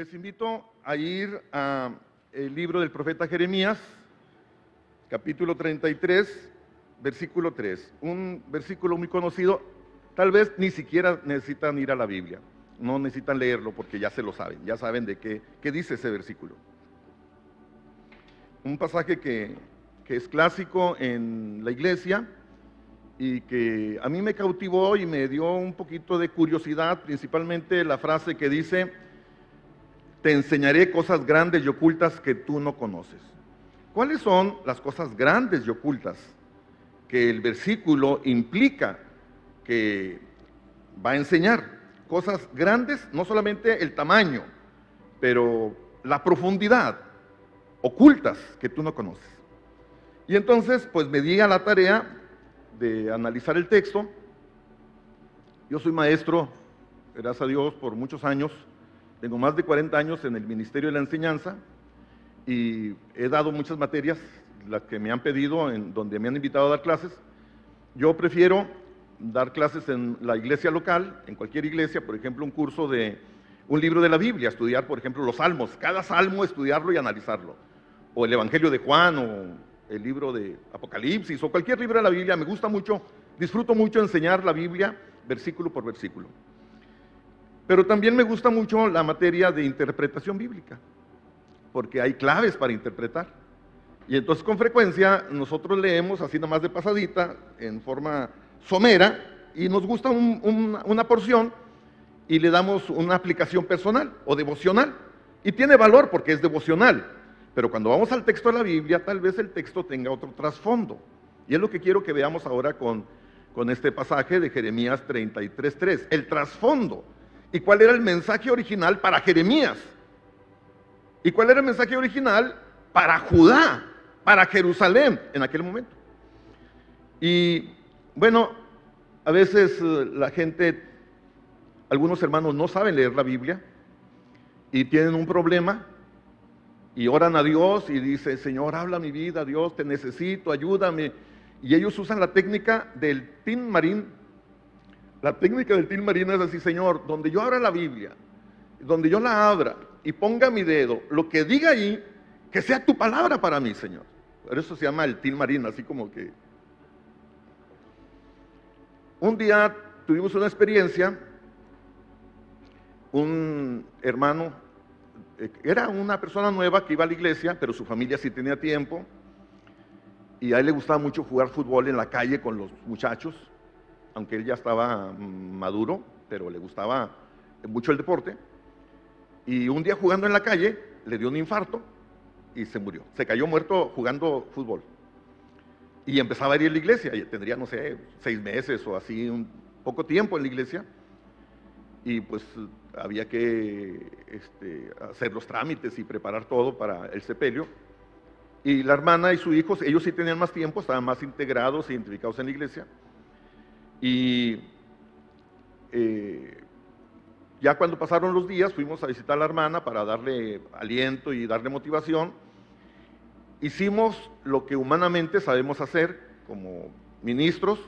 Les invito a ir al libro del profeta Jeremías, capítulo 33, versículo 3. Un versículo muy conocido, tal vez ni siquiera necesitan ir a la Biblia, no necesitan leerlo porque ya se lo saben, ya saben de qué, qué dice ese versículo. Un pasaje que, que es clásico en la iglesia y que a mí me cautivó y me dio un poquito de curiosidad, principalmente la frase que dice, te enseñaré cosas grandes y ocultas que tú no conoces. ¿Cuáles son las cosas grandes y ocultas que el versículo implica que va a enseñar? Cosas grandes, no solamente el tamaño, pero la profundidad, ocultas que tú no conoces. Y entonces, pues me di a la tarea de analizar el texto. Yo soy maestro, gracias a Dios, por muchos años tengo más de 40 años en el Ministerio de la Enseñanza y he dado muchas materias, las que me han pedido, en donde me han invitado a dar clases. Yo prefiero dar clases en la iglesia local, en cualquier iglesia, por ejemplo, un curso de un libro de la Biblia, estudiar, por ejemplo, los salmos, cada salmo estudiarlo y analizarlo, o el Evangelio de Juan, o el libro de Apocalipsis, o cualquier libro de la Biblia. Me gusta mucho, disfruto mucho enseñar la Biblia versículo por versículo. Pero también me gusta mucho la materia de interpretación bíblica, porque hay claves para interpretar. Y entonces con frecuencia nosotros leemos así nomás de pasadita, en forma somera, y nos gusta una porción y le damos una aplicación personal o devocional. Y tiene valor porque es devocional. Pero cuando vamos al texto de la Biblia, tal vez el texto tenga otro trasfondo. Y es lo que quiero que veamos ahora con, con este pasaje de Jeremías 33.3. El trasfondo ¿Y cuál era el mensaje original para Jeremías? ¿Y cuál era el mensaje original para Judá, para Jerusalén en aquel momento? Y bueno, a veces eh, la gente, algunos hermanos no saben leer la Biblia y tienen un problema y oran a Dios y dicen, Señor, habla mi vida, Dios, te necesito, ayúdame. Y ellos usan la técnica del tin marín la técnica del til marino es así, Señor, donde yo abra la Biblia, donde yo la abra y ponga mi dedo, lo que diga ahí, que sea tu palabra para mí, Señor. Por eso se llama el til marino, así como que... Un día tuvimos una experiencia, un hermano, eh, era una persona nueva que iba a la iglesia, pero su familia sí tenía tiempo, y a él le gustaba mucho jugar fútbol en la calle con los muchachos aunque él ya estaba mm, maduro, pero le gustaba mucho el deporte. Y un día jugando en la calle, le dio un infarto y se murió. Se cayó muerto jugando fútbol. Y empezaba a ir a la iglesia, y tendría, no sé, seis meses o así, un poco tiempo en la iglesia. Y pues había que este, hacer los trámites y preparar todo para el sepelio. Y la hermana y su hijo, ellos sí tenían más tiempo, estaban más integrados, identificados en la iglesia. Y eh, ya cuando pasaron los días, fuimos a visitar a la hermana para darle aliento y darle motivación. Hicimos lo que humanamente sabemos hacer como ministros.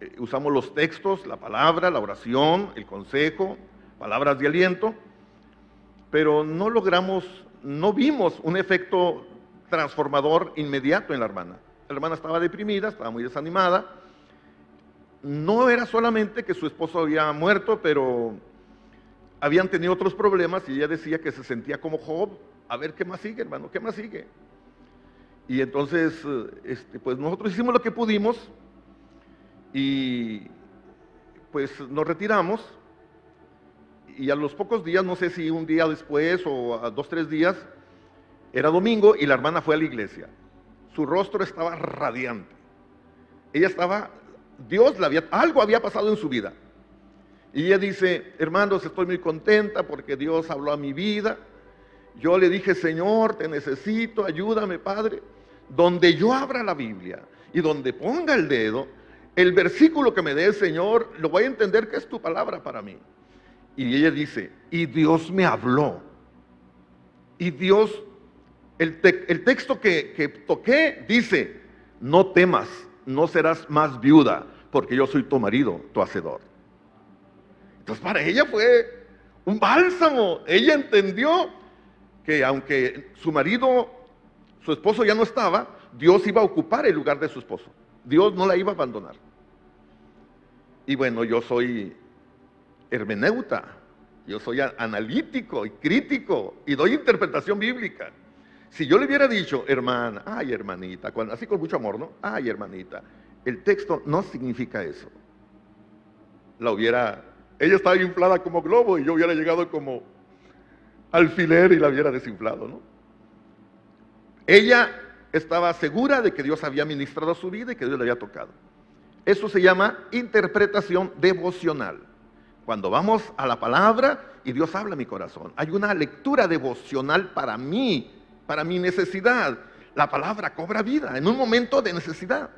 Eh, usamos los textos, la palabra, la oración, el consejo, palabras de aliento, pero no logramos, no vimos un efecto transformador inmediato en la hermana. La hermana estaba deprimida, estaba muy desanimada no era solamente que su esposo había muerto, pero habían tenido otros problemas y ella decía que se sentía como Job. A ver, ¿qué más sigue, hermano? ¿Qué más sigue? Y entonces, este, pues nosotros hicimos lo que pudimos y pues nos retiramos y a los pocos días, no sé si un día después o a dos, tres días, era domingo y la hermana fue a la iglesia. Su rostro estaba radiante. Ella estaba Dios había, algo había pasado en su vida. Y ella dice, hermanos, estoy muy contenta porque Dios habló a mi vida. Yo le dije, Señor, te necesito, ayúdame, Padre. Donde yo abra la Biblia y donde ponga el dedo, el versículo que me dé el Señor, lo voy a entender que es tu palabra para mí. Y ella dice, y Dios me habló. Y Dios, el, el texto que, que toqué dice, no temas, no serás más viuda, porque yo soy tu marido, tu hacedor. Entonces para ella fue un bálsamo. Ella entendió que aunque su marido, su esposo ya no estaba, Dios iba a ocupar el lugar de su esposo. Dios no la iba a abandonar. Y bueno, yo soy hermeneuta, yo soy analítico y crítico y doy interpretación bíblica. Si yo le hubiera dicho, hermana, ay hermanita, así con mucho amor, ¿no? Ay hermanita, el texto no significa eso. La hubiera, ella estaba inflada como globo y yo hubiera llegado como alfiler y la hubiera desinflado, ¿no? Ella estaba segura de que Dios había ministrado su vida y que Dios le había tocado. Eso se llama interpretación devocional. Cuando vamos a la palabra y Dios habla a mi corazón, hay una lectura devocional para mí, para mi necesidad. La palabra cobra vida en un momento de necesidad.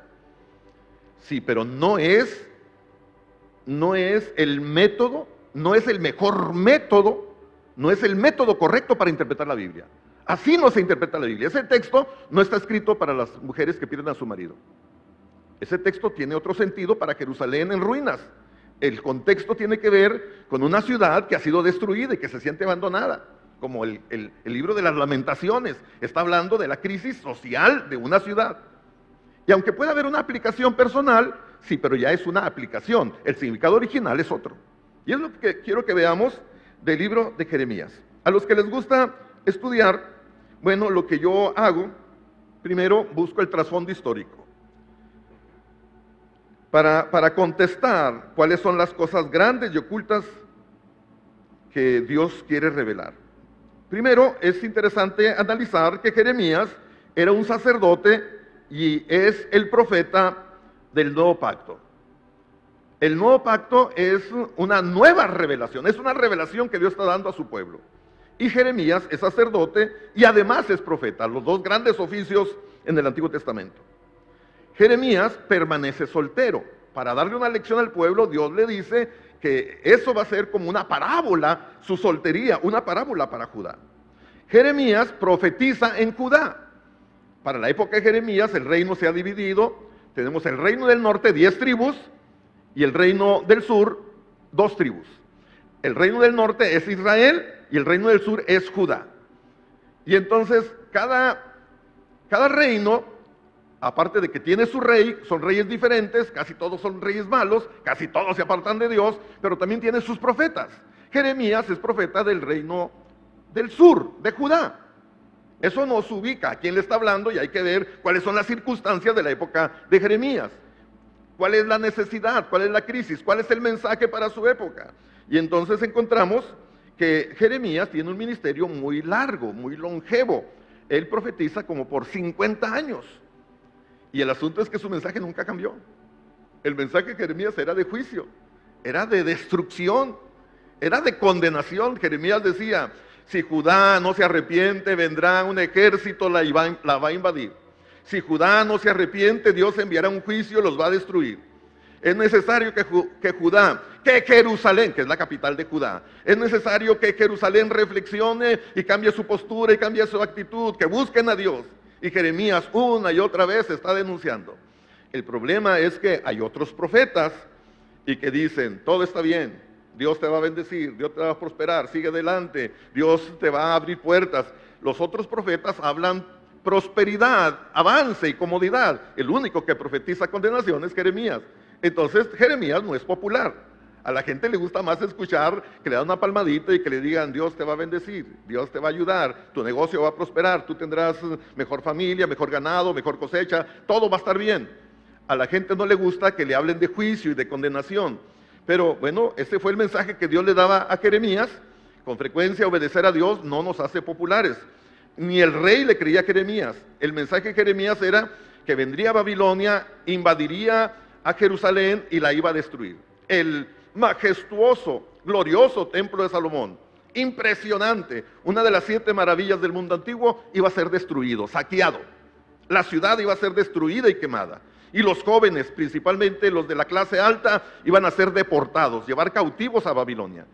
Sí, pero no es no es el método, no es el mejor método, no es el método correcto para interpretar la Biblia. Así no se interpreta la Biblia. Ese texto no está escrito para las mujeres que pierden a su marido. Ese texto tiene otro sentido para Jerusalén en ruinas. El contexto tiene que ver con una ciudad que ha sido destruida y que se siente abandonada, como el, libro de las lamentaciones. Está hablando de la crisis social de una ciudad. Y aunque pueda haber una aplicación personal, sí, pero ya es una aplicación. El significado original es otro. Y es lo que quiero que veamos del libro de Jeremías. A los que les gusta estudiar, bueno, lo que yo hago, primero busco el trasfondo histórico. Para, contestar cuáles son las cosas grandes y ocultas que Dios quiere revelar. Primero, es interesante analizar que Jeremías era un sacerdote y es el profeta del nuevo pacto. El nuevo pacto es una nueva revelación, es una revelación que Dios está dando a su pueblo. Y Jeremías es sacerdote y además es profeta, los dos grandes oficios en el Antiguo Testamento. Jeremías permanece soltero. Para darle una lección al pueblo, Dios le dice que eso va a ser como una parábola, su soltería, una parábola para Judá. Jeremías profetiza en Judá. Para la época de Jeremías el reino se ha dividido. Tenemos el reino del norte, diez tribus, y el reino del sur, dos tribus. El reino del norte es Israel y el reino del sur es Judá. Y entonces cada, cada reino, aparte de que tiene su rey, son reyes diferentes, casi todos son reyes malos, casi todos se apartan de Dios, pero también tiene sus profetas. Jeremías es profeta del reino del sur, de Judá. Eso nos ubica a quién le está hablando y hay que ver cuáles son las circunstancias de la época de Jeremías. ¿Cuál es la necesidad? ¿Cuál es la crisis? ¿Cuál es el mensaje para su época? Y entonces encontramos que Jeremías tiene un ministerio muy largo, muy longevo. Él profetiza como por 50 años. Y el asunto es que su mensaje nunca cambió. El mensaje de Jeremías era de juicio, era de destrucción, era de condenación. Jeremías decía, si Judá no se arrepiente, vendrá un ejército, la, va a invadir. Si Judá no se arrepiente, Dios enviará un juicio los va a destruir. Es necesario que, que, Judá, que Jerusalén, que es la capital de Judá, es necesario que Jerusalén reflexione y cambie su postura y cambie su actitud, que busquen a Dios. Y Jeremías una y otra vez está denunciando. El problema es que hay otros profetas y que dicen, todo está bien, Dios te va a bendecir, Dios te va a prosperar, sigue adelante, Dios te va a abrir puertas. Los otros profetas hablan prosperidad, avance y comodidad. El único que profetiza condenación es Jeremías. Entonces Jeremías no es popular. A la gente le gusta más escuchar que le dan una palmadita y que le digan, Dios te va a bendecir, Dios te va a ayudar, tu negocio va a prosperar, tú tendrás mejor familia, mejor ganado, mejor cosecha, todo va a estar bien. A la gente no le gusta que le hablen de juicio y de condenación. Pero bueno, ese fue el mensaje que Dios le daba a Jeremías. Con frecuencia obedecer a Dios no nos hace populares. Ni el rey le creía a Jeremías. El mensaje de Jeremías era que vendría a Babilonia, invadiría a Jerusalén y la iba a destruir. El majestuoso, glorioso templo de Salomón, impresionante, una de las siete maravillas del mundo antiguo, iba a ser destruido, saqueado. La ciudad iba a ser destruida y quemada y los jóvenes, principalmente los de la clase alta, iban a ser deportados, llevar cautivos a Babilonia.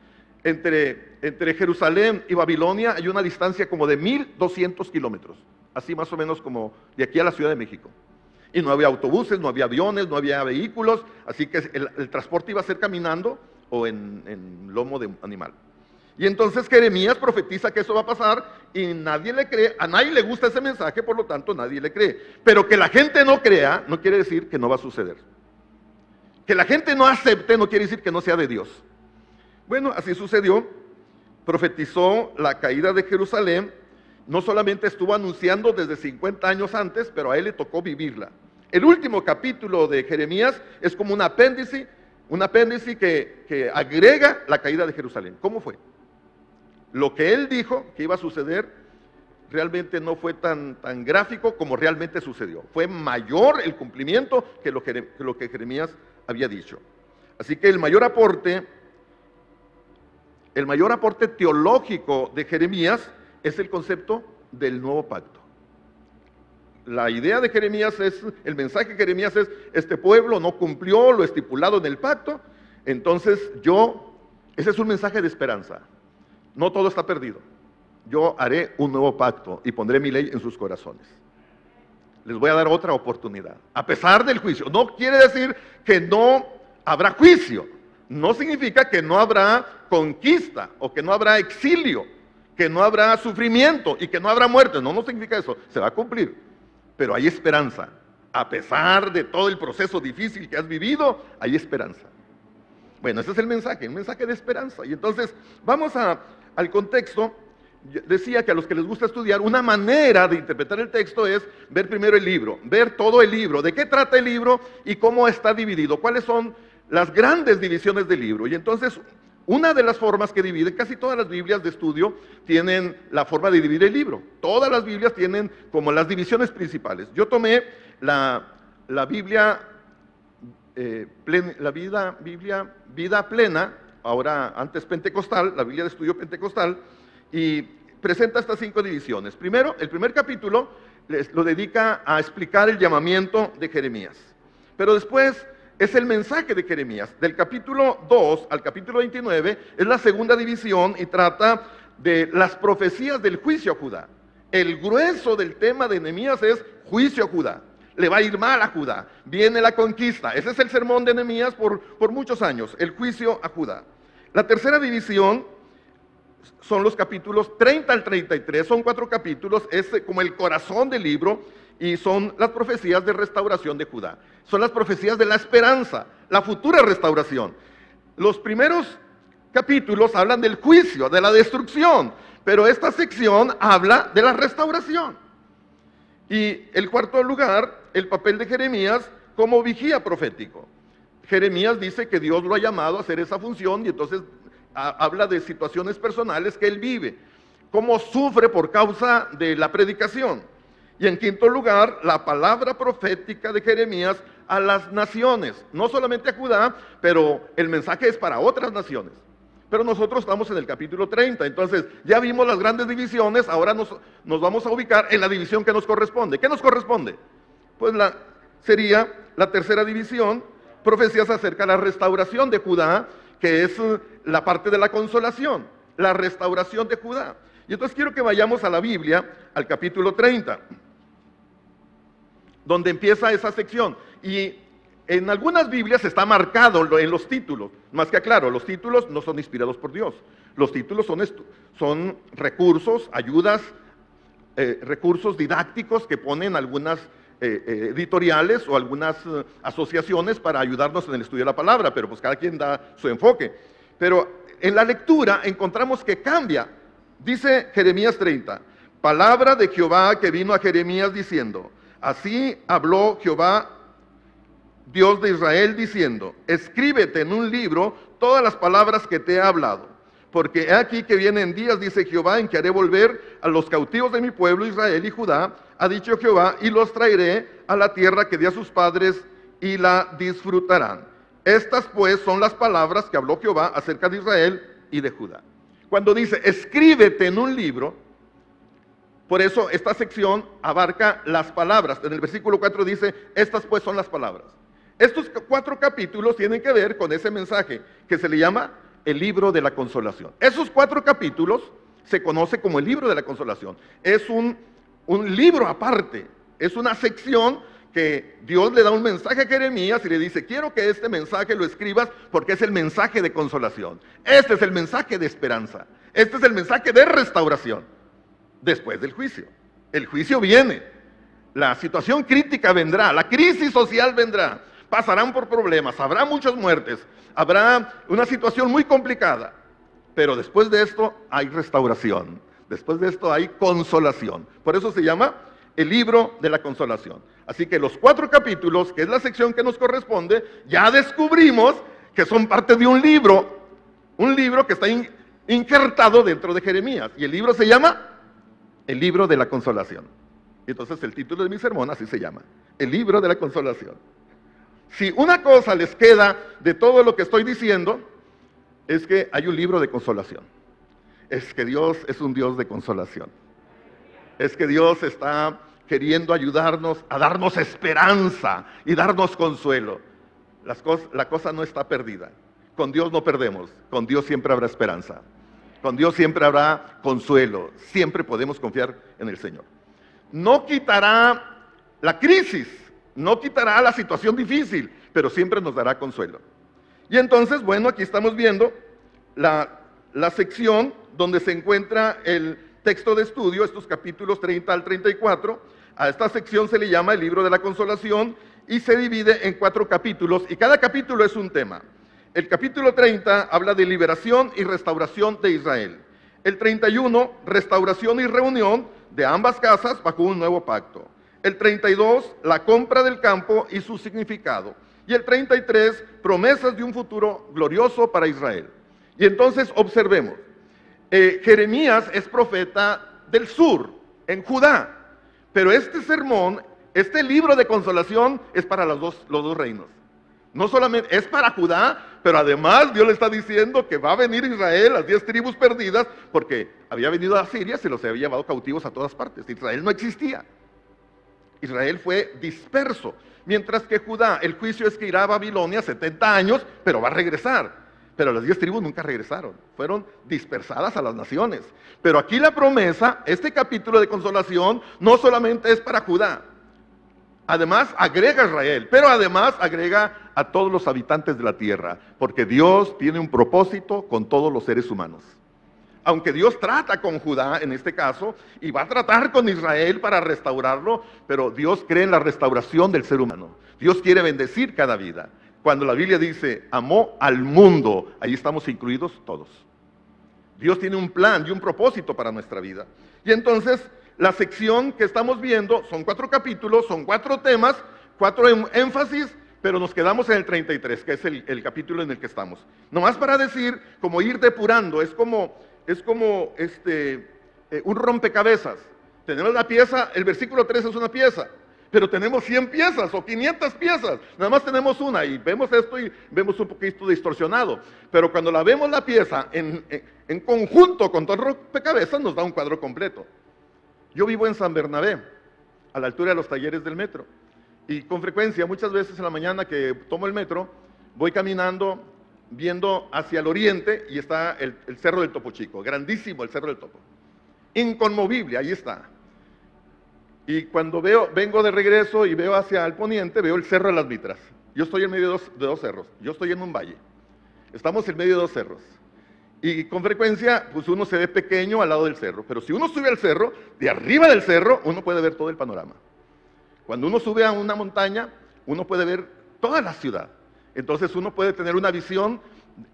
Entre, entre Jerusalén y Babilonia hay una distancia como de 1200 kilómetros, así más o menos como de aquí a la Ciudad de México. Y no había autobuses, no había aviones, no había vehículos, así que el, transporte iba a ser caminando o en, lomo de animal. Y entonces Jeremías profetiza que eso va a pasar y nadie le cree, a nadie le gusta ese mensaje, por lo tanto nadie le cree. Pero que la gente no crea no quiere decir que no va a suceder. Que la gente no acepte no quiere decir que no sea de Dios. Bueno, así sucedió. Profetizó la caída de Jerusalén. No solamente estuvo anunciando desde 50 años antes, pero a él le tocó vivirla. El último capítulo de Jeremías es como un apéndice, un apéndice que, que agrega la caída de Jerusalén. ¿Cómo fue? Lo que él dijo que iba a suceder realmente no fue tan, tan gráfico como realmente sucedió. Fue mayor el cumplimiento que lo que, lo que Jeremías había dicho. Así que el mayor aporte, el mayor aporte teológico de Jeremías es el concepto del nuevo pacto. La idea de Jeremías es, el mensaje de Jeremías es, este pueblo no cumplió lo estipulado en el pacto, entonces yo, ese es un mensaje de esperanza. No todo está perdido. Yo haré un nuevo pacto y pondré mi ley en sus corazones. Les voy a dar otra oportunidad. A pesar del juicio. No quiere decir que no habrá juicio. No significa que no habrá conquista o que no habrá exilio, que no habrá sufrimiento y que no habrá muerte. No, significa eso. Se va a cumplir. Pero hay esperanza. A pesar de todo el proceso difícil que has vivido, hay esperanza. Bueno, ese es el mensaje, un mensaje de esperanza. Y entonces vamos a al contexto, decía que a los que les gusta estudiar, una manera de interpretar el texto es ver primero el libro, ver todo el libro, de qué trata el libro y cómo está dividido, cuáles son las grandes divisiones del libro. Y entonces, una de las formas que divide, casi todas las Biblias de estudio tienen la forma de dividir el libro. Todas las Biblias tienen como las divisiones principales. Yo tomé la, Biblia, eh, la vida, Biblia, vida plena ahora antes pentecostal, la Biblia de estudio pentecostal, y presenta estas cinco divisiones. Primero, el primer capítulo lo dedica a explicar el llamamiento de Jeremías. Pero después es el mensaje de Jeremías. Del capítulo 2 al capítulo 29 es la segunda división y trata de las profecías del juicio a Judá. El grueso del tema de Nehemías es juicio a Judá. Le va a ir mal a Judá. Viene la conquista. Ese es el sermón de Nehemías por, por muchos años, el juicio a Judá. La tercera división son los capítulos 30 al 33, son cuatro capítulos, es como el corazón del libro y son las profecías de restauración de Judá. Son las profecías de la esperanza, la futura restauración. Los primeros capítulos hablan del juicio, de la destrucción, pero esta sección habla de la restauración. Y el cuarto lugar, el papel de Jeremías como vigía profético. Jeremías dice que Dios lo ha llamado a hacer esa función y entonces habla de situaciones personales que él vive, cómo sufre por causa de la predicación. Y en quinto lugar, la palabra profética de Jeremías a las naciones, no solamente a Judá, pero el mensaje es para otras naciones. Pero nosotros estamos en el capítulo 30, entonces ya vimos las grandes divisiones, ahora nos, nos vamos a ubicar en la división que nos corresponde. ¿Qué nos corresponde? Pues sería la tercera división, profecías acerca de la restauración de Judá, que es eh, la parte de la consolación, la restauración de Judá. Y entonces quiero que vayamos a la Biblia, al capítulo 30, donde empieza esa sección. Y en algunas Biblias está marcado en los títulos, más que claro, los títulos no son inspirados por Dios. Los títulos son, son recursos, ayudas, eh, recursos didácticos que ponen algunas eh, eh, editoriales o algunas asociaciones para ayudarnos en el estudio de la palabra, pero pues cada quien da su enfoque. Pero en la lectura encontramos que cambia. Dice Jeremías 30, palabra de Jehová que vino a Jeremías diciendo, así habló Jehová, Dios de Israel, diciendo, escríbete en un libro todas las palabras que te he hablado porque he aquí que vienen días, dice Jehová, en que haré volver a los cautivos de mi pueblo Israel y Judá, ha dicho Jehová, y los traeré a la tierra que di a sus padres y la disfrutarán. Estas pues son las palabras que habló Jehová acerca de Israel y de Judá. Cuando dice, escríbete en un libro, por eso esta sección abarca las palabras. En el versículo 4 dice, estas pues son las palabras. Estos cuatro capítulos tienen que ver con ese mensaje que se le llama el libro de la consolación. Esos cuatro capítulos se conoce como el libro de la consolación. Es un, un libro aparte, es una sección que Dios le da un mensaje a Jeremías y le dice, quiero que este mensaje lo escribas porque es el mensaje de consolación. Este es el mensaje de esperanza. Este es el mensaje de restauración después del juicio. El juicio viene, la situación crítica vendrá, la crisis social vendrá, pasarán por problemas, habrá muchas muertes, habrá una situación muy complicada, pero después de esto hay restauración, después de esto hay consolación. Por eso se llama el libro de la consolación. Así que los cuatro capítulos, que es la sección que nos corresponde, ya descubrimos que son parte de un libro, un libro que está injertado dentro de Jeremías. Y el libro se llama el libro de la consolación. Entonces el título de mi sermón así se llama, el libro de la consolación. Si una cosa les queda de todo lo que estoy diciendo, es que hay un libro de consolación. Es que Dios es un Dios de consolación. Es que Dios está queriendo ayudarnos a darnos esperanza y darnos consuelo. la cosa no está perdida. Con Dios no perdemos, con Dios siempre habrá esperanza. Con Dios siempre habrá consuelo, siempre podemos confiar en el Señor. No quitará la crisis, no quitará la situación difícil, pero siempre nos dará consuelo. Y entonces, bueno, aquí estamos viendo la, la sección donde se encuentra el texto de estudio, estos capítulos 30 al 34. A esta sección se le llama el libro de la consolación y se divide en cuatro capítulos y cada capítulo es un tema. El capítulo 30 habla de liberación y restauración de Israel. El 31, restauración y reunión de ambas casas bajo un nuevo pacto. El 32, la compra del campo y su significado. Y el 33, promesas de un futuro glorioso para Israel. Y entonces observemos, eh, Jeremías es profeta del sur, en Judá, pero este sermón, este libro de consolación es para los dos, los dos reinos. No solamente es para Judá, pero además Dios le está diciendo que va a venir Israel, las diez tribus perdidas, porque había venido a Siria, se los había llevado cautivos a todas partes. Israel no existía. Israel fue disperso. Mientras que Judá, el juicio es que irá a Babilonia 70 años, pero va a regresar. Pero las diez tribus nunca regresaron, fueron dispersadas a las naciones. Pero aquí la promesa, este capítulo de consolación, no solamente es para Judá, Además, agrega a Israel, pero además agrega a todos los habitantes de la tierra, porque Dios tiene un propósito con todos los seres humanos. Aunque Dios trata con Judá en este caso y va a tratar con Israel para restaurarlo, pero Dios cree en la restauración del ser humano. Dios quiere bendecir cada vida. Cuando la Biblia dice amó al mundo, ahí estamos incluidos todos. Dios tiene un plan y un propósito para nuestra vida. Y entonces la sección que estamos viendo son cuatro capítulos, son cuatro temas, cuatro em, énfasis, pero nos quedamos en el 33, que es el, capítulo en el que estamos. Nomás para decir, como ir depurando, es como, es como este, eh, un rompecabezas. Tenemos la pieza, el versículo 3 es una pieza, pero tenemos 100 piezas o 500 piezas. Nada más tenemos una y vemos esto y vemos un poquito distorsionado. Pero cuando la vemos la pieza en, en conjunto con todo el rompecabezas, nos da un cuadro completo. Yo vivo en San Bernabé, a la altura de los talleres del metro. Y con frecuencia, muchas veces en la mañana que tomo el metro, voy caminando viendo hacia el oriente y está el, Cerro del Topo Chico, grandísimo el Cerro del Topo. Inconmovible, ahí está. Y cuando veo, vengo de regreso y veo hacia el poniente, veo el Cerro de las Mitras. Yo estoy en medio de dos, de dos cerros, yo estoy en un valle. Estamos en medio de dos cerros. Y con frecuencia, pues uno se ve pequeño al lado del cerro. Pero si uno sube al cerro, de arriba del cerro, uno puede ver todo el panorama. Cuando uno sube a una montaña, uno puede ver toda la ciudad. Entonces uno puede tener una visión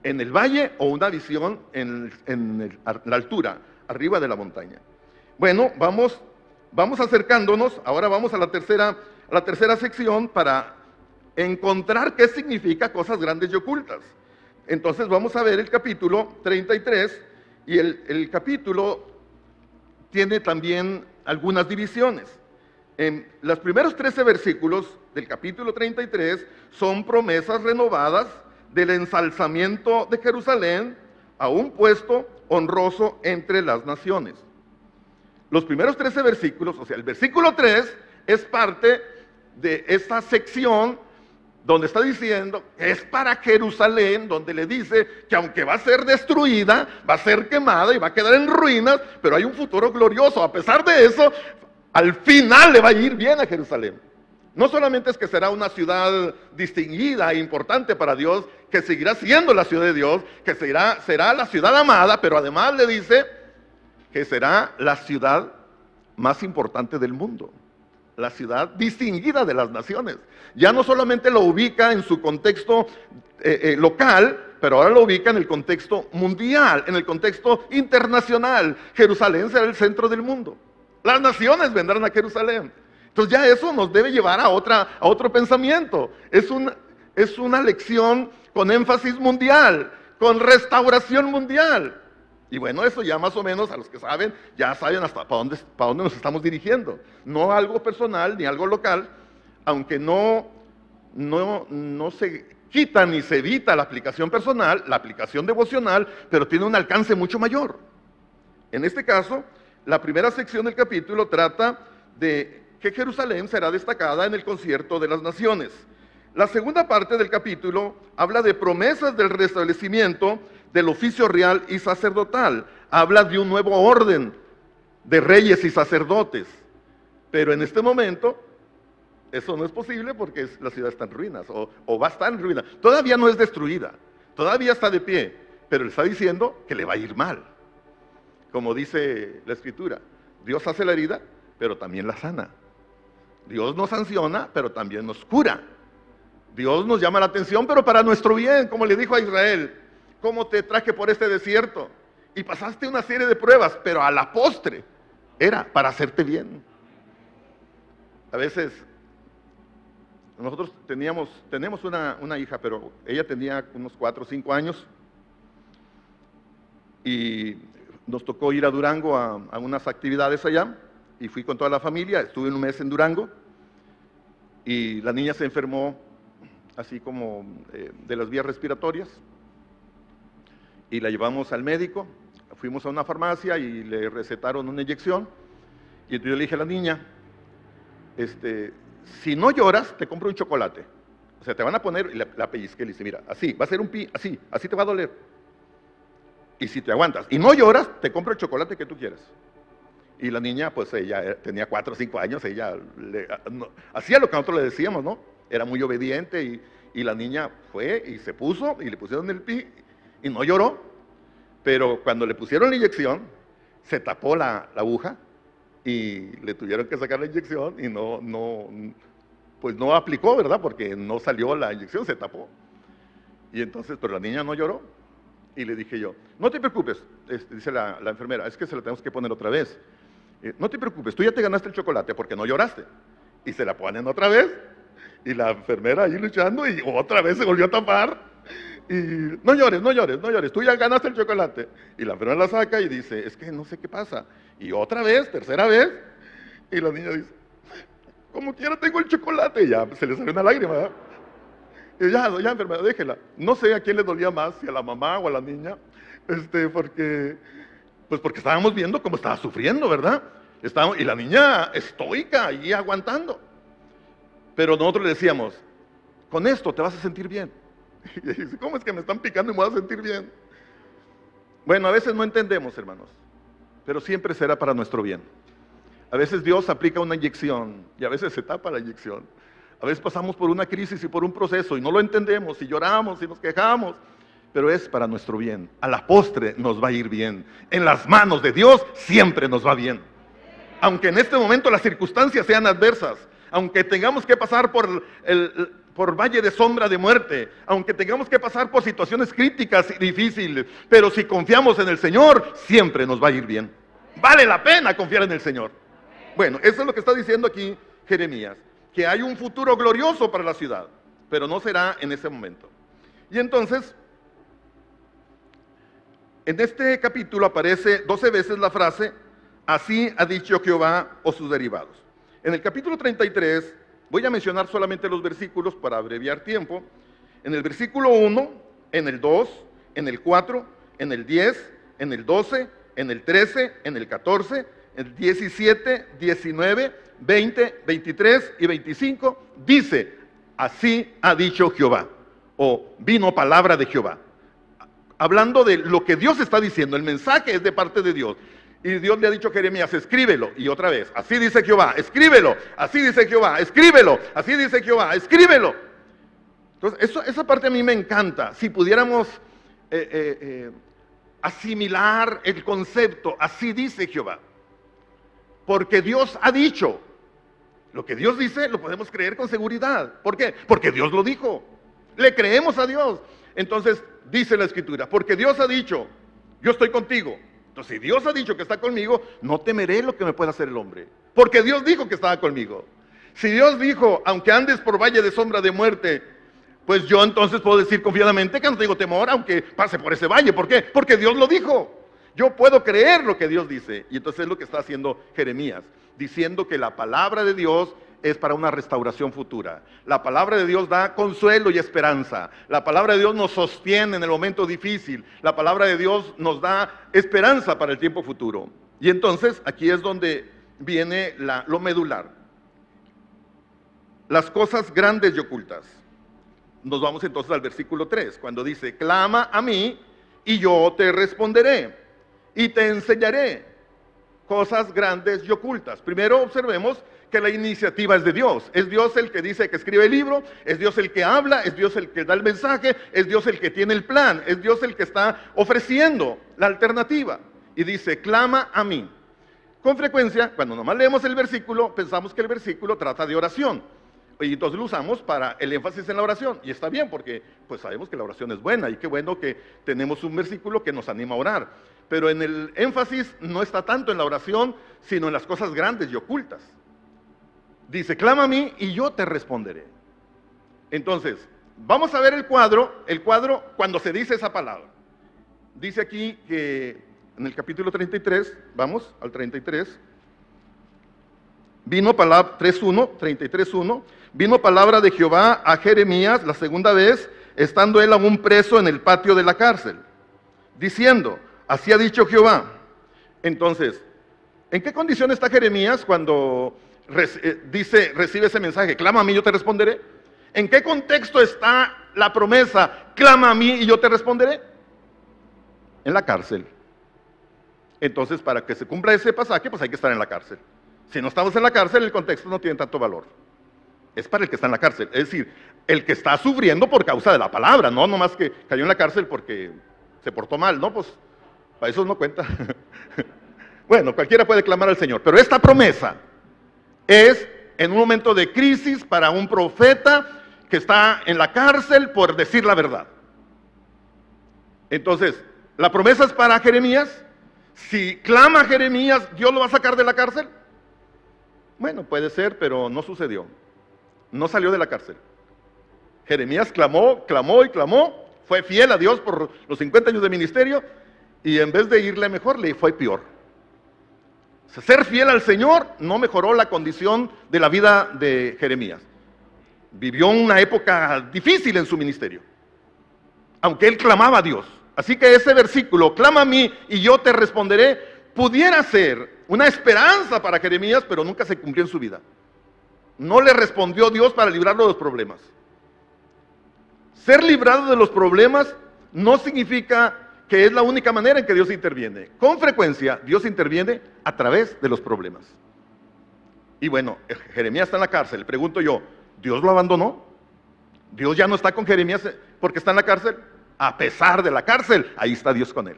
en el valle o una visión en, la altura, arriba de la montaña. Bueno, vamos, vamos acercándonos. Ahora vamos a la tercera, a la tercera sección para encontrar qué significa cosas grandes y ocultas. Entonces vamos a ver el capítulo 33 y el, capítulo tiene también algunas divisiones. En los primeros 13 versículos del capítulo 33 son promesas renovadas del ensalzamiento de Jerusalén a un puesto honroso entre las naciones. Los primeros 13 versículos, o sea, el versículo 3 es parte de esta sección donde está diciendo es para Jerusalén, donde le dice que aunque va a ser destruida, va a ser quemada y va a quedar en ruinas, pero hay un futuro glorioso. A pesar de eso, al final le va a ir bien a Jerusalén. no solamente es que será una ciudad distinguida e importante para Dios, que seguirá siendo la ciudad de Dios, que será, será la ciudad amada, pero además le dice que será la ciudad más importante del mundo, la ciudad distinguida de las naciones. Ya no solamente lo ubica en su contexto eh, eh, local, pero ahora lo ubica en el contexto mundial, en el contexto internacional. Jerusalén será el centro del mundo. Las naciones vendrán a Jerusalén. Entonces ya eso nos debe llevar a, otra, a otro pensamiento. Es, un, es una lección con énfasis mundial, con restauración mundial. Y bueno, eso ya más o menos a los que saben, ya saben hasta para dónde, para dónde nos estamos dirigiendo. No algo personal ni algo local, aunque no, no, no se quita ni se evita la aplicación personal, la aplicación devocional, pero tiene un alcance mucho mayor. En este caso, la primera sección del capítulo trata de que Jerusalén será destacada en el concierto de las naciones. La segunda parte del capítulo habla de promesas del restablecimiento del oficio real y sacerdotal. Habla de un nuevo orden de reyes y sacerdotes. Pero en este momento eso no es posible porque la ciudad está en ruinas o, o, va a estar en ruinas. Todavía no es destruida, todavía está de pie, pero le está diciendo que le va a ir mal. Como dice la escritura, Dios hace la herida, pero también la sana. Dios nos sanciona, pero también nos cura. Dios nos llama la atención, pero para nuestro bien, como le dijo a Israel, ¿cómo te traje por este desierto? Y pasaste una serie de pruebas, pero a la postre era para hacerte bien. A veces nosotros teníamos, tenemos una, hija, pero ella tenía unos cuatro o cinco años y nos tocó ir a Durango a, unas actividades allá y fui con toda la familia, estuve un mes en Durango y la niña se enfermó así como eh, de las vías respiratorias y la llevamos al médico, fuimos a una farmacia y le recetaron una inyección y yo le dije a la niña, este, si no lloras, te compro un chocolate. O sea, te van a poner, la, la pellizque y le dice, mira, así, va a ser un pi, así, así te va a doler. Y si te aguantas y no lloras, te compro el chocolate que tú quieras. Y la niña, pues ella eh, tenía cuatro o cinco años, ella hacía lo que nosotros le decíamos, ¿no? Era muy obediente y, y, la niña fue y se puso y le pusieron el pi y no lloró. Pero cuando le pusieron la inyección, se tapó la, la aguja y le tuvieron que sacar la inyección y no, no, pues no aplicó, ¿verdad? Porque no salió la inyección, se tapó. Y entonces, pero la niña no lloró. Y le dije yo, no te preocupes, dice la, enfermera, es que se la tenemos que poner otra vez. Eh, no te preocupes, tú ya te ganaste el chocolate porque no lloraste. Y se la ponen otra vez. Y la enfermera ahí luchando y otra vez se volvió a tapar. Y no llores, no llores, no llores, tú ya ganaste el chocolate. Y la enfermera la saca y dice, es que no sé qué pasa. Y otra vez, tercera vez. Y la niña dice, como quiera tengo el chocolate. Y ya se le sale una lágrima. ¿verdad? Y ya, ya enfermera, déjela. No sé a quién le dolía más, si a la mamá o a la niña. Este, porque, pues porque estábamos viendo cómo estaba sufriendo, ¿verdad? Estábamos, y la niña estoica ahí aguantando. Pero nosotros le decíamos, con esto te vas a sentir bien. Y dice, ¿cómo es que me están picando y me voy a sentir bien? Bueno, a veces no entendemos, hermanos pero siempre será para nuestro bien. A veces Dios aplica una inyección y a veces se tapa la inyección. A veces pasamos por una crisis y por un proceso y no lo entendemos y lloramos y nos quejamos, pero es para nuestro bien. A la postre nos va a ir bien. En las manos de Dios siempre nos va bien. Aunque en este momento las circunstancias sean adversas, aunque tengamos que pasar por el, por valle de sombra de muerte, aunque tengamos que pasar por situaciones críticas y difíciles, pero si confiamos en el Señor, siempre nos va a ir bien. Vale la pena confiar en el Señor. Bueno, eso es lo que está diciendo aquí Jeremías, que hay un futuro glorioso para la ciudad, pero no será en ese momento. Y entonces, en este capítulo aparece 12 veces la frase, así ha dicho Jehová o sus derivados. En el capítulo 33 Voy a mencionar solamente los versículos para abreviar tiempo. En el versículo 1, en el 2, en el 4, en el 10, en el 12, en el 13, en el 14, en el 17, 19, 20, 23 y 25, dice, así ha dicho Jehová, o vino palabra de Jehová. Hablando de lo que Dios está diciendo, el mensaje es de parte de Dios. Y Dios le ha dicho a Jeremías, escríbelo. Y otra vez, así dice Jehová, escríbelo. Así dice Jehová, escríbelo. Así dice Jehová, escríbelo. Entonces, esa parte a mí me encanta. Si pudiéramos eh, eh, eh, asimilar el concepto, así dice Jehová. Porque Dios ha dicho. Lo que Dios dice lo podemos creer con seguridad. ¿Por qué? Porque Dios lo dijo. Le creemos a Dios. Entonces dice la escritura, porque Dios ha dicho, yo estoy contigo. Entonces, si Dios ha dicho que está conmigo, no temeré lo que me pueda hacer el hombre. Porque Dios dijo que estaba conmigo. Si Dios dijo, aunque andes por valle de sombra de muerte, pues yo entonces puedo decir confiadamente que no tengo temor, aunque pase por ese valle. ¿Por qué? Porque Dios lo dijo. Yo puedo creer lo que Dios dice. Y entonces es lo que está haciendo Jeremías, diciendo que la palabra de Dios es para una restauración futura. La palabra de Dios da consuelo y esperanza. La palabra de Dios nos sostiene en el momento difícil. La palabra de Dios nos da esperanza para el tiempo futuro. Y entonces aquí es donde viene lo medular. Las cosas grandes y ocultas. Nos vamos entonces al versículo 3, cuando dice, clama a mí y yo te responderé y te enseñaré cosas grandes y ocultas. Primero observemos que la iniciativa es de Dios. Es Dios el que dice que escribe el libro, es Dios el que habla, es Dios el que da el mensaje, es Dios el que tiene el plan, es Dios el que está ofreciendo la alternativa. Y dice, clama a mí. Con frecuencia, cuando nomás leemos el versículo, pensamos que el versículo trata de oración. Y entonces lo usamos para el énfasis en la oración. Y está bien porque pues sabemos que la oración es buena y qué bueno que tenemos un versículo que nos anima a orar. Pero en el énfasis no está tanto en la oración, sino en las cosas grandes y ocultas. Dice, clama a mí y yo te responderé. Entonces, vamos a ver el cuadro, el cuadro cuando se dice esa palabra. Dice aquí que en el capítulo 33, vamos al 33, vino palabra 3.1, 33.1, vino palabra de Jehová a Jeremías la segunda vez, estando él aún preso en el patio de la cárcel, diciendo, así ha dicho Jehová. Entonces, ¿en qué condición está Jeremías cuando dice, recibe ese mensaje? Clama a mí, yo te responderé. ¿En qué contexto está la promesa? Clama a mí y yo te responderé. En la cárcel. Entonces, para que se cumpla ese pasaje, pues hay que estar en la cárcel. Si no estamos en la cárcel, el contexto no tiene tanto valor. Es para el que está en la cárcel. Es decir, el que está sufriendo por causa de la palabra, no nomás que cayó en la cárcel porque se portó mal, no, pues para eso no cuenta. bueno, cualquiera puede clamar al Señor, pero esta promesa es en un momento de crisis para un profeta que está en la cárcel por decir la verdad. Entonces, la promesa es para Jeremías. Si clama Jeremías, ¿Dios lo va a sacar de la cárcel? Bueno, puede ser, pero no sucedió. No salió de la cárcel. Jeremías clamó, clamó y clamó, fue fiel a Dios por los 50 años de ministerio y en vez de irle mejor, le fue peor. Ser fiel al Señor no mejoró la condición de la vida de Jeremías. Vivió una época difícil en su ministerio, aunque él clamaba a Dios. Así que ese versículo, clama a mí y yo te responderé, pudiera ser una esperanza para Jeremías, pero nunca se cumplió en su vida. No le respondió Dios para librarlo de los problemas. Ser librado de los problemas no significa que es la única manera en que Dios interviene. Con frecuencia Dios interviene a través de los problemas. Y bueno, Jeremías está en la cárcel. Pregunto yo, ¿Dios lo abandonó? ¿Dios ya no está con Jeremías porque está en la cárcel? A pesar de la cárcel, ahí está Dios con él.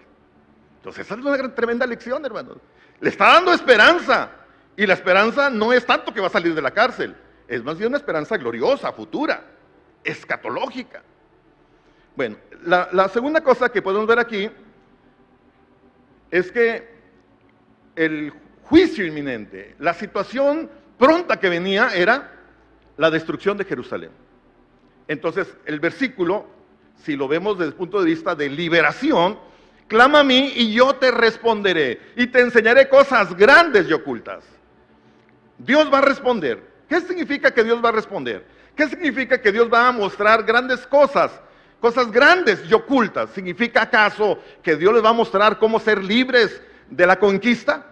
Entonces, esa es una tremenda lección, hermanos. Le está dando esperanza. Y la esperanza no es tanto que va a salir de la cárcel, es más bien una esperanza gloriosa, futura, escatológica. Bueno, la, segunda cosa que podemos ver aquí es que el juicio inminente, la situación pronta que venía era la destrucción de Jerusalén. Entonces, el versículo, si lo vemos desde el punto de vista de liberación, clama a mí y yo te responderé y te enseñaré cosas grandes y ocultas. Dios va a responder. ¿Qué significa que Dios va a responder? ¿Qué significa que Dios va a mostrar grandes cosas? Cosas grandes y ocultas. ¿Significa acaso que Dios les va a mostrar cómo ser libres de la conquista?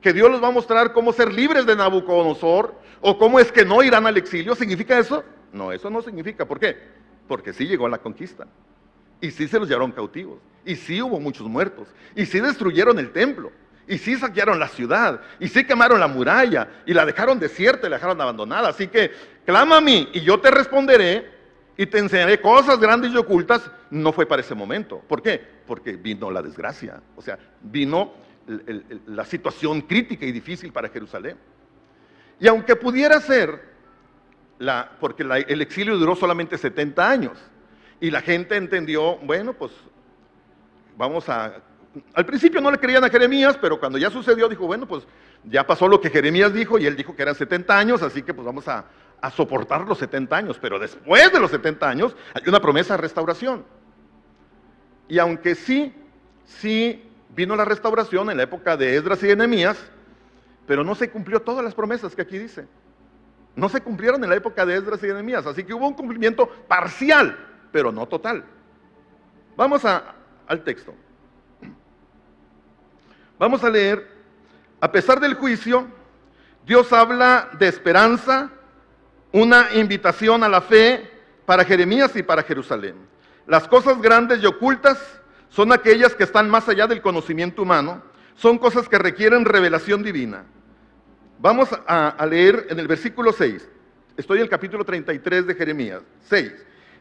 ¿Que Dios les va a mostrar cómo ser libres de Nabucodonosor? ¿O cómo es que no irán al exilio? ¿Significa eso? No, eso no significa. ¿Por qué? Porque sí llegó la conquista. Y sí se los llevaron cautivos. Y sí hubo muchos muertos. Y sí destruyeron el templo. Y sí saquearon la ciudad, y sí quemaron la muralla, y la dejaron desierta y la dejaron abandonada. Así que clama a mí y yo te responderé y te enseñaré cosas grandes y ocultas. No fue para ese momento. ¿Por qué? Porque vino la desgracia. O sea, vino la situación crítica y difícil para Jerusalén. Y aunque pudiera ser, la, porque el exilio duró solamente 70 años, y la gente entendió, bueno, pues vamos a al principio no le creían a Jeremías, pero cuando ya sucedió dijo, bueno, pues ya pasó lo que Jeremías dijo y él dijo que eran 70 años, así que pues vamos a, soportar los 70 años. Pero después de los 70 años hay una promesa de restauración. Y aunque sí, sí vino la restauración en la época de Esdras y de Nehemías, pero no se cumplió todas las promesas que aquí dice. No se cumplieron en la época de Esdras y de Nehemías, así que hubo un cumplimiento parcial, pero no total. Vamos al texto. Vamos a leer, a pesar del juicio, Dios habla de esperanza, una invitación a la fe para Jeremías y para Jerusalén. Las cosas grandes y ocultas son aquellas que están más allá del conocimiento humano, son cosas que requieren revelación divina. Vamos a, leer en el versículo 6, estoy en el capítulo 33 de Jeremías, 6.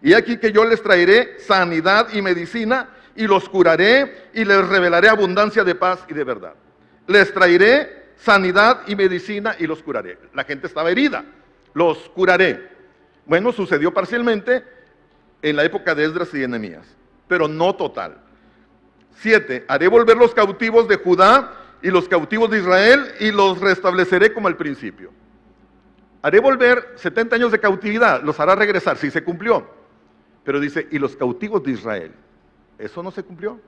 Y aquí que yo les traeré sanidad y medicina y los curaré y les revelaré abundancia de paz y de verdad. Les traeré sanidad y medicina y los curaré. La gente estaba herida, los curaré. Bueno, sucedió parcialmente en la época de Esdras y Enemías, pero no total. Siete, haré volver los cautivos de Judá y los cautivos de Israel y los restableceré como al principio. Haré volver 70 años de cautividad, los hará regresar, si se cumplió. Pero dice, y los cautivos de Israel. Eso no se cumplió.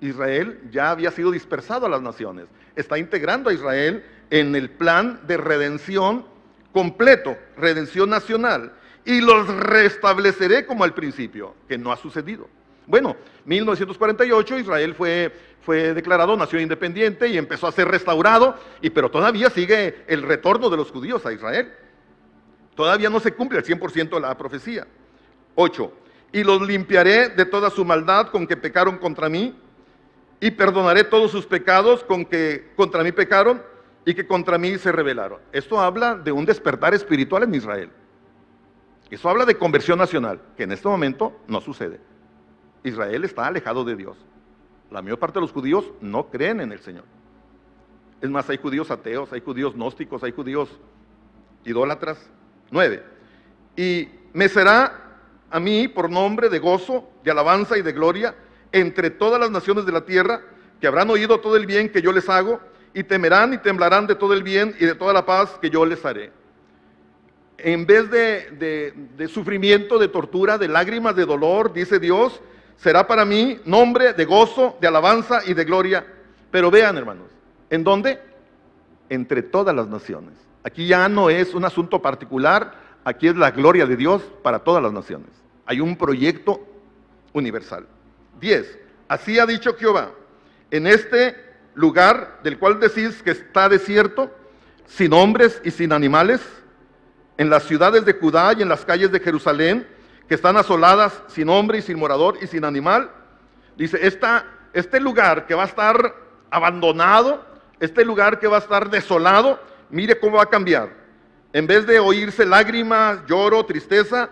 Israel ya había sido dispersado a las naciones. Está integrando a Israel en el plan de redención completo, redención nacional. Y los restableceré como al principio, que no ha sucedido. Bueno, 1948 Israel fue, fue declarado nación independiente y empezó a ser restaurado, y, pero todavía sigue el retorno de los judíos a Israel. Todavía no se cumple el 100% de la profecía. 8 y los limpiaré de toda su maldad con que pecaron contra mí, y perdonaré todos sus pecados con que contra mí pecaron y que contra mí se rebelaron. Esto habla de un despertar espiritual en Israel. Eso habla de conversión nacional, que en este momento no sucede. Israel está alejado de Dios. La mayor parte de los judíos no creen en el Señor. Es más, hay judíos ateos, hay judíos gnósticos, hay judíos idólatras. Nueve. Y me será a mí por nombre de gozo, de alabanza y de gloria entre todas las naciones de la tierra, que habrán oído todo el bien que yo les hago, y temerán y temblarán de todo el bien y de toda la paz que yo les haré. En vez de, de sufrimiento, de tortura, de lágrimas, de dolor, dice Dios, será para mí nombre de gozo, de alabanza y de gloria. Pero vean, hermanos, ¿en dónde? Entre todas las naciones. Aquí ya no es un asunto particular, aquí es la gloria de Dios para todas las naciones. Hay un proyecto universal. 10. Así ha dicho Jehová, en este lugar del cual decís que está desierto, sin hombres y sin animales, en las ciudades de Judá y en las calles de Jerusalén, que están asoladas sin hombre y sin morador y sin animal, dice, este lugar que va a estar abandonado, este lugar que va a estar desolado, mire cómo va a cambiar. En vez de oírse lágrimas, lloro, tristeza,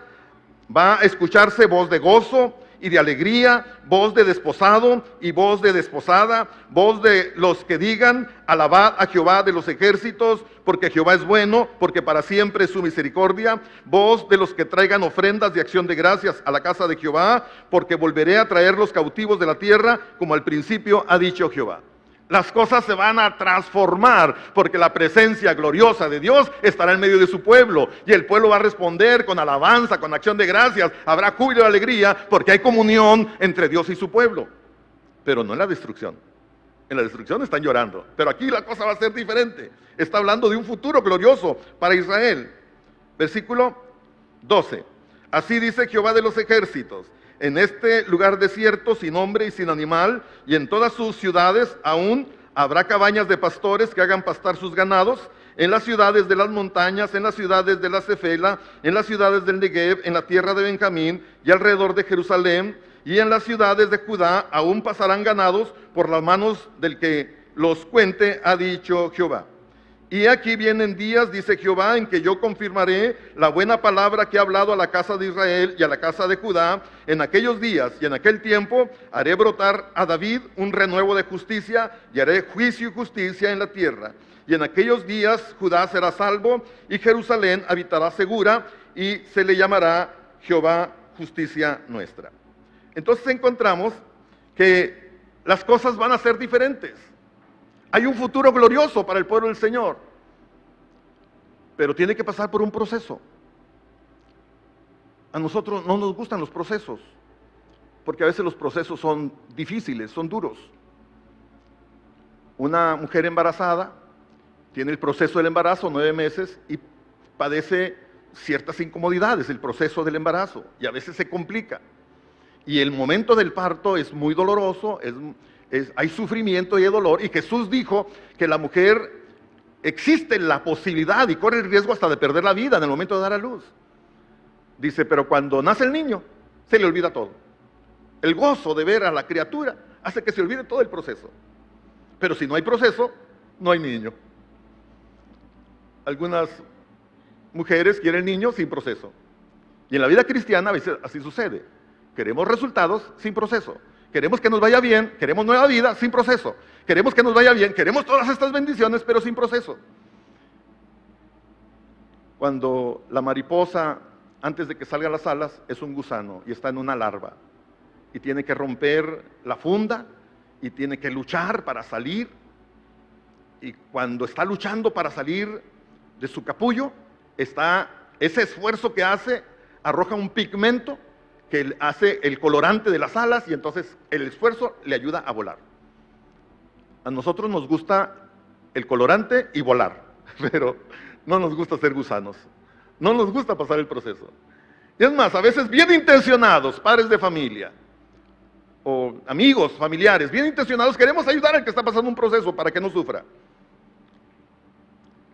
va a escucharse voz de gozo y de alegría, voz de desposado y voz de desposada, voz de los que digan, alabad a Jehová de los ejércitos, porque Jehová es bueno, porque para siempre es su misericordia, voz de los que traigan ofrendas de acción de gracias a la casa de Jehová, porque volveré a traer los cautivos de la tierra, como al principio ha dicho Jehová. Las cosas se van a transformar porque la presencia gloriosa de Dios estará en medio de su pueblo y el pueblo va a responder con alabanza, con acción de gracias. Habrá júbilo y alegría porque hay comunión entre Dios y su pueblo. Pero no en la destrucción. En la destrucción están llorando. Pero aquí la cosa va a ser diferente. Está hablando de un futuro glorioso para Israel. Versículo 12. Así dice Jehová de los ejércitos en este lugar desierto, sin hombre y sin animal, y en todas sus ciudades aún habrá cabañas de pastores que hagan pastar sus ganados, en las ciudades de las montañas, en las ciudades de la Cefela, en las ciudades del Negev, en la tierra de Benjamín y alrededor de Jerusalén, y en las ciudades de Judá aún pasarán ganados por las manos del que los cuente, ha dicho Jehová. Y aquí vienen días, dice Jehová, en que yo confirmaré la buena palabra que he hablado a la casa de Israel y a la casa de Judá. En aquellos días y en aquel tiempo haré brotar a David un renuevo de justicia y haré juicio y justicia en la tierra. Y en aquellos días Judá será salvo y Jerusalén habitará segura y se le llamará Jehová justicia nuestra. Entonces encontramos que las cosas van a ser diferentes. Hay un futuro glorioso para el pueblo del Señor, pero tiene que pasar por un proceso. A nosotros no nos gustan los procesos, porque a veces los procesos son difíciles, son duros. Una mujer embarazada tiene el proceso del embarazo, nueve meses, y padece ciertas incomodidades, el proceso del embarazo, y a veces se complica. Y el momento del parto es muy doloroso, es, hay sufrimiento y hay dolor. Y Jesús dijo que la mujer existe la posibilidad y corre el riesgo hasta de perder la vida en el momento de dar a luz. Dice, pero cuando nace el niño, se le olvida todo. El gozo de ver a la criatura hace que se olvide todo el proceso. Pero si no hay proceso, no hay niño. Algunas mujeres quieren niños sin proceso. Y en la vida cristiana a veces así sucede. Queremos resultados sin proceso. Queremos que nos vaya bien, queremos nueva vida sin proceso. Queremos que nos vaya bien, queremos todas estas bendiciones, pero sin proceso. Cuando la mariposa, antes de que salga a las alas, es un gusano y está en una larva. Y tiene que romper la funda y tiene que luchar para salir. Y cuando está luchando para salir de su capullo, está ese esfuerzo que hace, arroja un pigmento que hace el colorante de las alas y entonces el esfuerzo le ayuda a volar. A nosotros nos gusta el colorante y volar, pero no nos gusta ser gusanos. No nos gusta pasar el proceso. Y es más, a veces bien intencionados, padres de familia o amigos, familiares, bien intencionados, queremos ayudar al que está pasando un proceso para que no sufra.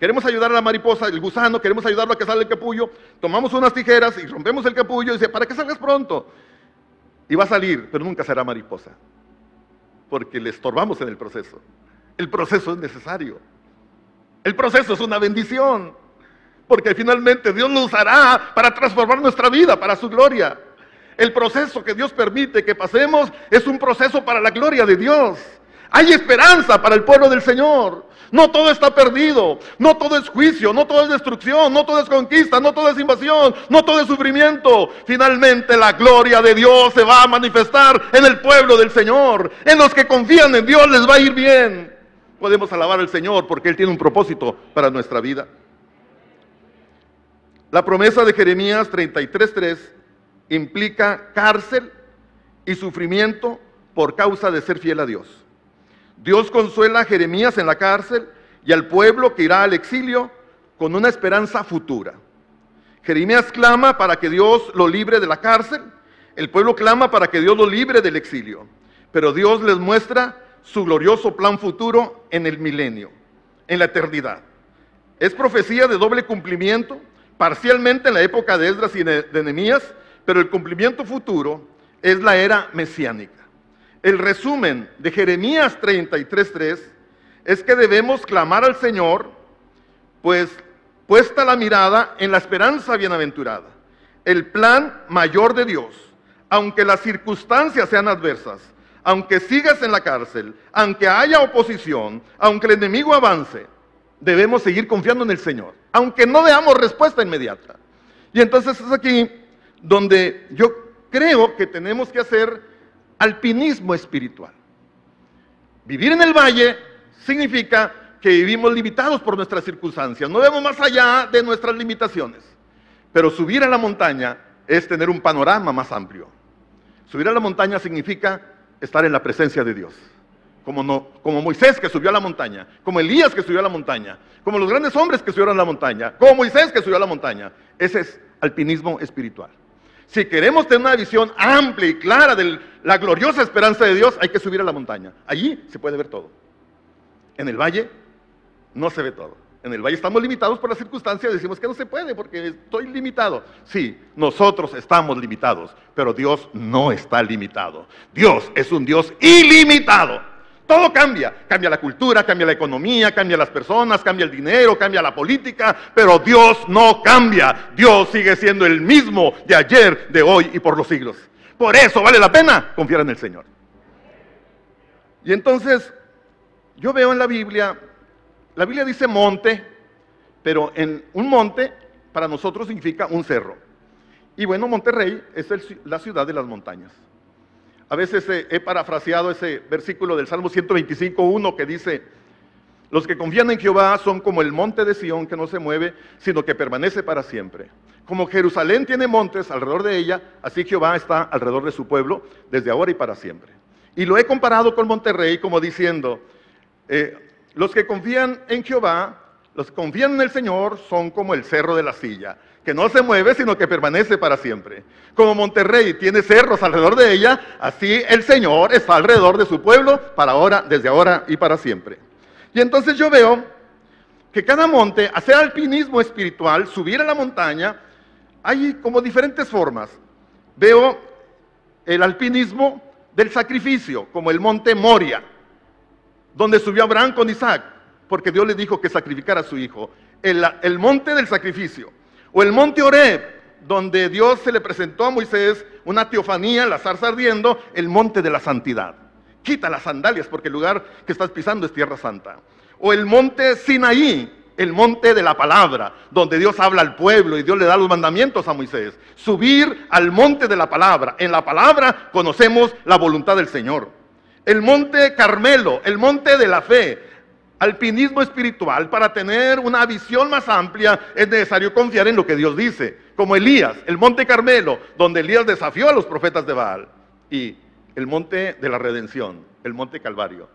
Queremos ayudar a la mariposa, el gusano, queremos ayudarlo a que salga el capullo. Tomamos unas tijeras y rompemos el capullo y dice, para que salgas pronto. Y va a salir, pero nunca será mariposa. Porque le estorbamos en el proceso. El proceso es necesario. El proceso es una bendición. Porque finalmente Dios lo usará para transformar nuestra vida, para su gloria. El proceso que Dios permite que pasemos es un proceso para la gloria de Dios. Hay esperanza para el pueblo del Señor. No todo está perdido, no todo es juicio, no todo es destrucción, no todo es conquista, no todo es invasión, no todo es sufrimiento. Finalmente la gloria de Dios se va a manifestar en el pueblo del Señor. En los que confían en Dios les va a ir bien. Podemos alabar al Señor porque Él tiene un propósito para nuestra vida. La promesa de Jeremías 33.3 implica cárcel y sufrimiento por causa de ser fiel a Dios. Dios consuela a Jeremías en la cárcel y al pueblo que irá al exilio con una esperanza futura. Jeremías clama para que Dios lo libre de la cárcel, el pueblo clama para que Dios lo libre del exilio, pero Dios les muestra su glorioso plan futuro en el milenio, en la eternidad. Es profecía de doble cumplimiento, parcialmente en la época de Esdras y de Nehemías, pero el cumplimiento futuro es la era mesiánica. El resumen de Jeremías 33.3 es que debemos clamar al Señor, pues puesta la mirada en la esperanza bienaventurada, el plan mayor de Dios, aunque las circunstancias sean adversas, aunque sigas en la cárcel, aunque haya oposición, aunque el enemigo avance, debemos seguir confiando en el Señor, aunque no veamos respuesta inmediata. Y entonces es aquí donde yo creo que tenemos que hacer alpinismo espiritual. Vivir en el valle significa que vivimos limitados por nuestras circunstancias, no vemos más allá de nuestras limitaciones. Pero subir a la montaña es tener un panorama más amplio. Subir a la montaña significa estar en la presencia de Dios. Como, Moisés que subió a la montaña, como Elías que subió a la montaña, como los grandes hombres que subieron a la montaña, como Moisés que subió a la montaña. Ese es alpinismo espiritual. Si queremos tener una visión amplia y clara de la gloriosa esperanza de Dios, hay que subir a la montaña. Allí se puede ver todo. En el valle no se ve todo. En el valle estamos limitados por las circunstancias, decimos que no se puede porque estoy limitado. Sí, nosotros estamos limitados, pero Dios no está limitado. Dios es un Dios ilimitado. Todo cambia. Cambia la cultura, cambia la economía, cambia las personas, cambia el dinero, cambia la política, pero Dios no cambia. Dios sigue siendo el mismo de ayer, de hoy y por los siglos. Por eso vale la pena confiar en el Señor. Y entonces, yo veo en la Biblia, la Biblia dice monte, pero en un monte para nosotros significa un cerro. Y bueno, Monterrey es la ciudad de las montañas. A veces he parafraseado ese versículo del Salmo 125.1 que dice, los que confían en Jehová son como el monte de Sión que no se mueve, sino que permanece para siempre. Como Jerusalén tiene montes alrededor de ella, así Jehová está alrededor de su pueblo desde ahora y para siempre. Y lo he comparado con Monterrey como diciendo, eh, los que confían en Jehová, los que confían en el Señor son como el cerro de la silla que no se mueve, sino que permanece para siempre. Como Monterrey tiene cerros alrededor de ella, así el Señor está alrededor de su pueblo para ahora, desde ahora y para siempre. Y entonces yo veo que cada monte, hacer alpinismo espiritual, subir a la montaña, hay como diferentes formas. Veo el alpinismo del sacrificio, como el monte Moria, donde subió Abraham con Isaac, porque Dios le dijo que sacrificara a su hijo. El, el monte del sacrificio. O el monte Oreb, donde Dios se le presentó a Moisés una teofanía, la zarza ardiendo, el monte de la santidad. Quita las sandalias porque el lugar que estás pisando es tierra santa. O el monte Sinaí, el monte de la palabra, donde Dios habla al pueblo y Dios le da los mandamientos a Moisés. Subir al monte de la palabra. En la palabra conocemos la voluntad del Señor. El monte Carmelo, el monte de la fe, alpinismo espiritual, para tener una visión más amplia, es necesario confiar en lo que Dios dice. Como Elías, el monte Carmelo, donde Elías desafió a los profetas de Baal. Y el monte de la redención, el monte Calvario,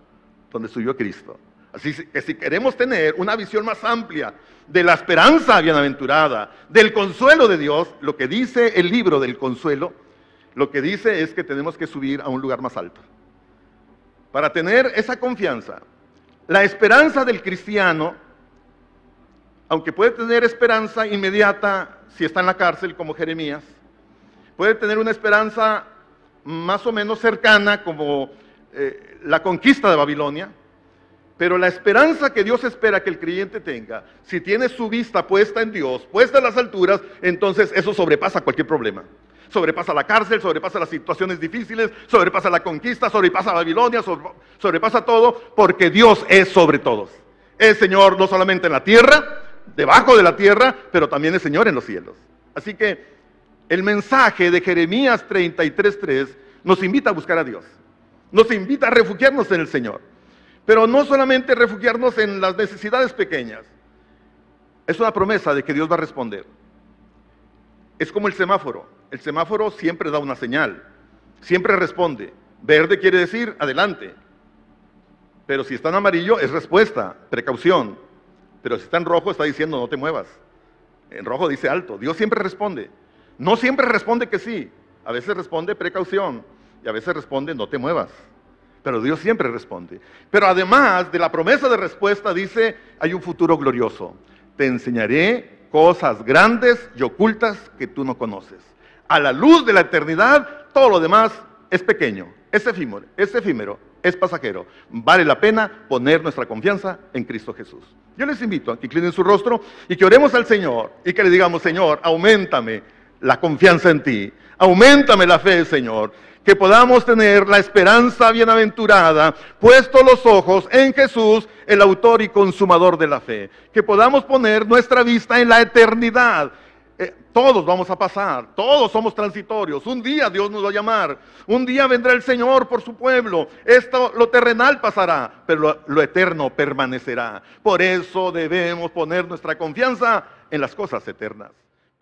donde subió Cristo. Así que si queremos tener una visión más amplia de la esperanza bienaventurada, del consuelo de Dios, lo que dice el libro del consuelo, lo que dice es que tenemos que subir a un lugar más alto. Para tener esa confianza, la esperanza del cristiano, aunque puede tener esperanza inmediata si está en la cárcel como Jeremías, puede tener una esperanza más o menos cercana como eh, la conquista de Babilonia, pero la esperanza que Dios espera que el creyente tenga, si tiene su vista puesta en Dios, puesta en las alturas, entonces eso sobrepasa cualquier problema sobrepasa la cárcel, sobrepasa las situaciones difíciles, sobrepasa la conquista, sobrepasa Babilonia, sobrepasa todo, porque Dios es sobre todos. Es Señor no solamente en la tierra, debajo de la tierra, pero también es Señor en los cielos. Así que el mensaje de Jeremías 33.3 nos invita a buscar a Dios, nos invita a refugiarnos en el Señor, pero no solamente refugiarnos en las necesidades pequeñas, es una promesa de que Dios va a responder. Es como el semáforo. El semáforo siempre da una señal, siempre responde. Verde quiere decir adelante. Pero si está en amarillo es respuesta, precaución. Pero si está en rojo está diciendo no te muevas. En rojo dice alto. Dios siempre responde. No siempre responde que sí. A veces responde precaución y a veces responde no te muevas. Pero Dios siempre responde. Pero además de la promesa de respuesta dice hay un futuro glorioso. Te enseñaré cosas grandes y ocultas que tú no conoces. A la luz de la eternidad, todo lo demás es pequeño, es efímero, es pasajero. Vale la pena poner nuestra confianza en Cristo Jesús. Yo les invito a que inclinen su rostro y que oremos al Señor y que le digamos, Señor, aumentame la confianza en ti, aumentame la fe, Señor que podamos tener la esperanza bienaventurada, puesto los ojos en Jesús, el autor y consumador de la fe. Que podamos poner nuestra vista en la eternidad. Eh, todos vamos a pasar, todos somos transitorios. Un día Dios nos va a llamar, un día vendrá el Señor por su pueblo. Esto, lo terrenal pasará, pero lo, lo eterno permanecerá. Por eso debemos poner nuestra confianza en las cosas eternas.